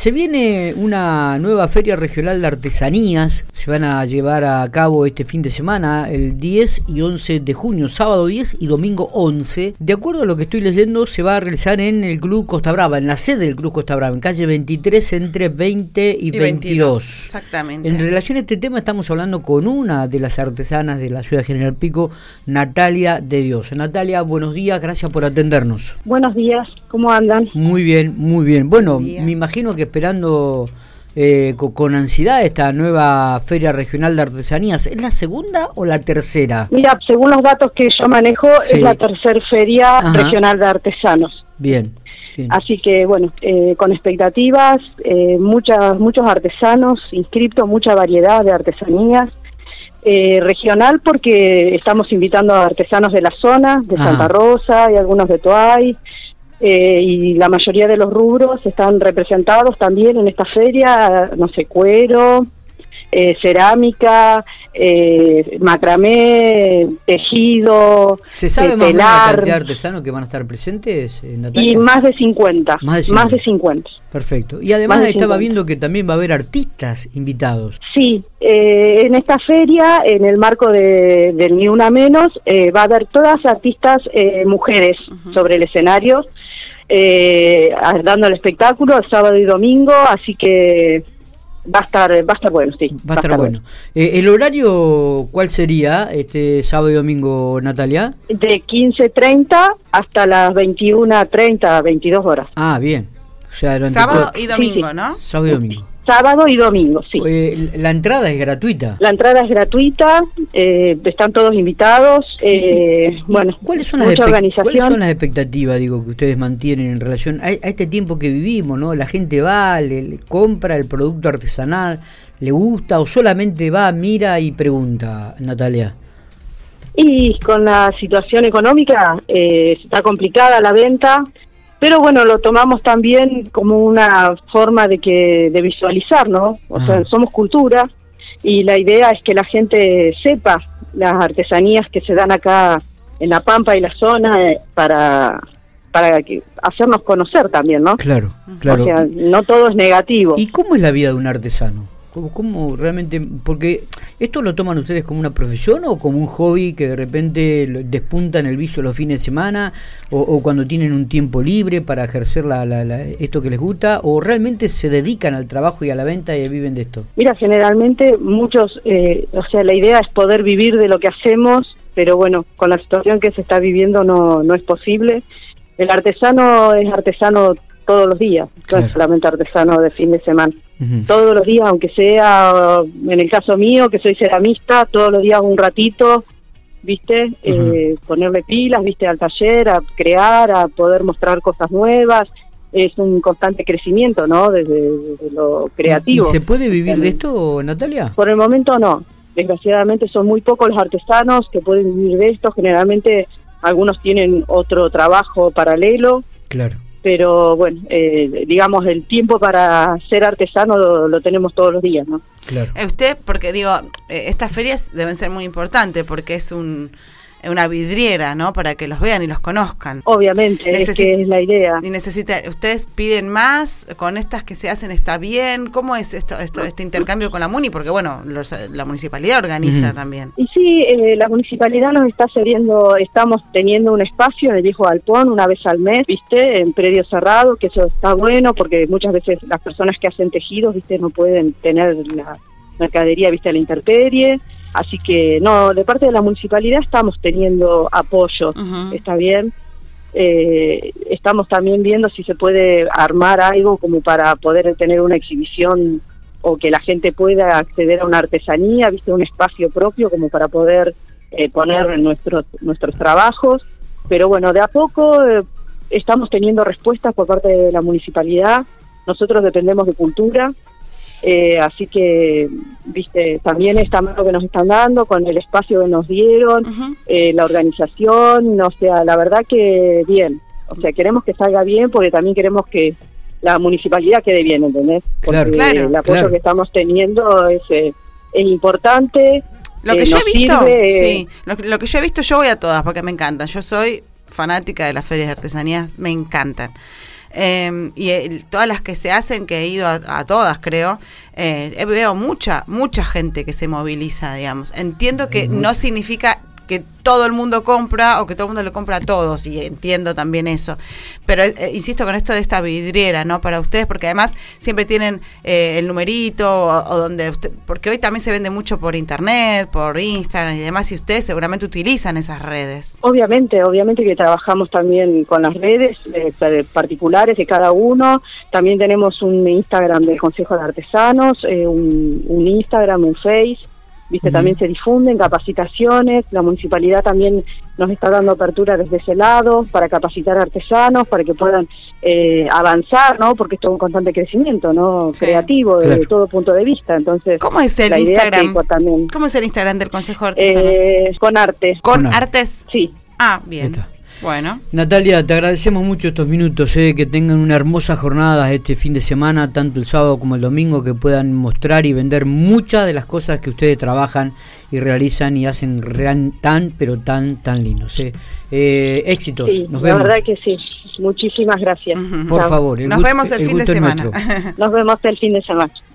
Se viene una nueva feria regional de artesanías, se van a llevar a cabo este fin de semana, el 10 y 11 de junio, sábado 10 y domingo 11. De acuerdo a lo que estoy leyendo, se va a realizar en el Club Costa Brava, en la sede del Club Costa Brava, en calle 23 entre 20 y, 22. Exactamente. En relación a este tema estamos hablando con una de las artesanas de la ciudad de General Pico, Natalia de Dios. Natalia, buenos días, gracias por atendernos. Buenos días, ¿cómo andan? Muy bien, muy bien. Bueno, me imagino que esperando eh, con, ansiedad esta nueva Feria Regional de Artesanías. ¿Es la segunda o la tercera? Mira, según los datos que yo manejo, es la tercera Feria Regional de Artesanos. Bien. Así que, bueno, eh, con expectativas, eh, muchas, muchos artesanos inscriptos, mucha variedad de artesanías. regional porque estamos invitando a artesanos de la zona, de Santa Rosa y algunos de Toay, eh, y la mayoría de los rubros están representados también en esta feria, no sé, cuero, eh, cerámica, eh, macramé, tejido, ¿Se sabe más la cantidad de artesanos que van a estar presentes, Y más de 50. Más de 50. Perfecto. Y además estaba viendo que también va a haber artistas invitados. Sí, en esta feria, en el marco de, del Ni Una Menos, va a haber todas artistas mujeres sobre el escenario eh, dando el espectáculo el sábado y domingo, así que va a estar va a estar bueno, sí. Va, a estar, bueno. Eh, ¿El horario cuál sería este sábado y domingo, Natalia? De 15.30 hasta las 21.30, 22 horas. Ah, bien. Sea, sábado y domingo, ¿no? Sábado y domingo sábado y domingo, sí. Eh, ¿La entrada es gratuita? La entrada es gratuita, eh, están todos invitados. Eh, bueno, ¿cuáles son, las ¿cuáles son las expectativas digo, que ustedes mantienen en relación a, este tiempo que vivimos? ¿no? La gente va, le, compra el producto artesanal, le gusta o solamente va, mira y pregunta, Natalia. Y con la situación económica está complicada la venta, pero bueno, lo tomamos también como una forma de que de visualizar, ¿no? O sea, somos cultura y la idea es que la gente sepa las artesanías que se dan acá en la Pampa y la zona eh, para para que hacernos conocer también, ¿no? Claro, claro. O sea, no todo es negativo. ¿Y cómo es la vida de un artesano? ¿Cómo, realmente? Porque esto lo toman ustedes como una profesión o como un hobby que de repente despuntan el vicio los fines de semana o, cuando tienen un tiempo libre para ejercer la, esto que les gusta o realmente se dedican al trabajo y a la venta y viven de esto. Mira, generalmente muchos, eh, o sea, la idea es poder vivir de lo que hacemos, pero bueno, con la situación que se está viviendo no, no es posible. El artesano es artesano todos los días, no es solamente artesano de fin de semana. Todos los días, aunque sea, en el caso mío, que soy ceramista, todos los días un ratito, ¿viste? eh, ponerle pilas, ¿viste? Al taller, a crear, a poder mostrar cosas nuevas. Es un constante crecimiento, ¿no? Desde, lo creativo. ¿Y se puede vivir de esto, Natalia? Por el momento no. Desgraciadamente son muy pocos los artesanos que pueden vivir de esto. Generalmente algunos tienen otro trabajo paralelo. Claro pero bueno, eh, digamos, el tiempo para ser artesano lo, tenemos todos los días, ¿no? Claro. Eh, usted, porque digo, eh, estas ferias deben ser muy importantes porque es un una vidriera, ¿no? Para que los vean y los conozcan. Obviamente, es que es la idea. Y necesita, ustedes piden más, con estas que se hacen está bien. ¿Cómo es esto, esto este intercambio con la MUNI? Porque bueno, la municipalidad organiza también. Y sí, eh, la municipalidad nos está cediendo, estamos teniendo un espacio en el viejo galpón una vez al mes, ¿viste? En predio cerrado, que eso está bueno porque muchas veces las personas que hacen tejidos, ¿viste? No pueden tener la mercadería, ¿viste? A la intemperie Así que no, de parte de la municipalidad estamos teniendo apoyo, está bien. Eh, estamos también viendo si se puede armar algo como para poder tener una exhibición o que la gente pueda acceder a una artesanía, viste, un espacio propio como para poder eh, poner nuestros nuestros trabajos. Pero bueno, de a poco eh, estamos teniendo respuestas por parte de la municipalidad. Nosotros dependemos de cultura, eh, así que, viste, también esta mano que nos están dando, con el espacio que nos dieron, eh, la organización, o sea, la verdad que bien. O sea, queremos que salga bien porque también queremos que la municipalidad quede bien, ¿entendés? Porque claro, el apoyo que estamos teniendo es, eh, es importante. Lo que yo he visto, sí, lo, que yo he visto, yo voy a todas porque me encantan. Yo soy fanática de las ferias de artesanía, me encantan. eh, y el- todas las que se hacen, que he ido a, a todas, creo, eh, eh, veo mucha, mucha gente que se moviliza, digamos. Entiendo que no significa que todo el mundo compra o que todo el mundo le compra a todos, y entiendo también eso. Pero eh, insisto con esto de esta vidriera, ¿no? Para ustedes, porque además siempre tienen eh, el numerito o, donde usted, porque hoy también se vende mucho por internet, por Instagram y demás, y ustedes seguramente utilizan esas redes. Obviamente, obviamente que trabajamos también con las redes eh, pa- particulares de cada uno. También tenemos un Instagram del Consejo de Artesanos, eh, un Instagram, un Face. Viste, también se difunden capacitaciones. La municipalidad también nos está dando apertura desde ese lado para capacitar artesanos, para que puedan eh, avanzar, ¿no? Porque esto es un constante crecimiento, ¿no? Sí. Creativo desde Claro. todo punto de vista. Entonces, ¿Cómo es el Instagram? que, también ¿Cómo es el Instagram del Consejo de Artesanos? eh, con arte, ¿Con Con arte. artes? sí. Ah, bien. Bueno. Natalia, te agradecemos mucho estos minutos, eh, que tengan una hermosa jornada este fin de semana, tanto el sábado como el domingo, que puedan mostrar y vender muchas de las cosas que ustedes trabajan y realizan y hacen real- tan, pero tan, tan lindos. eh. Eh, éxitos, Sí, nos la vemos. verdad que sí. Muchísimas gracias. Por Chao. favor, Nos vemos el, fin de semana. nuestro. Nos vemos el fin de semana.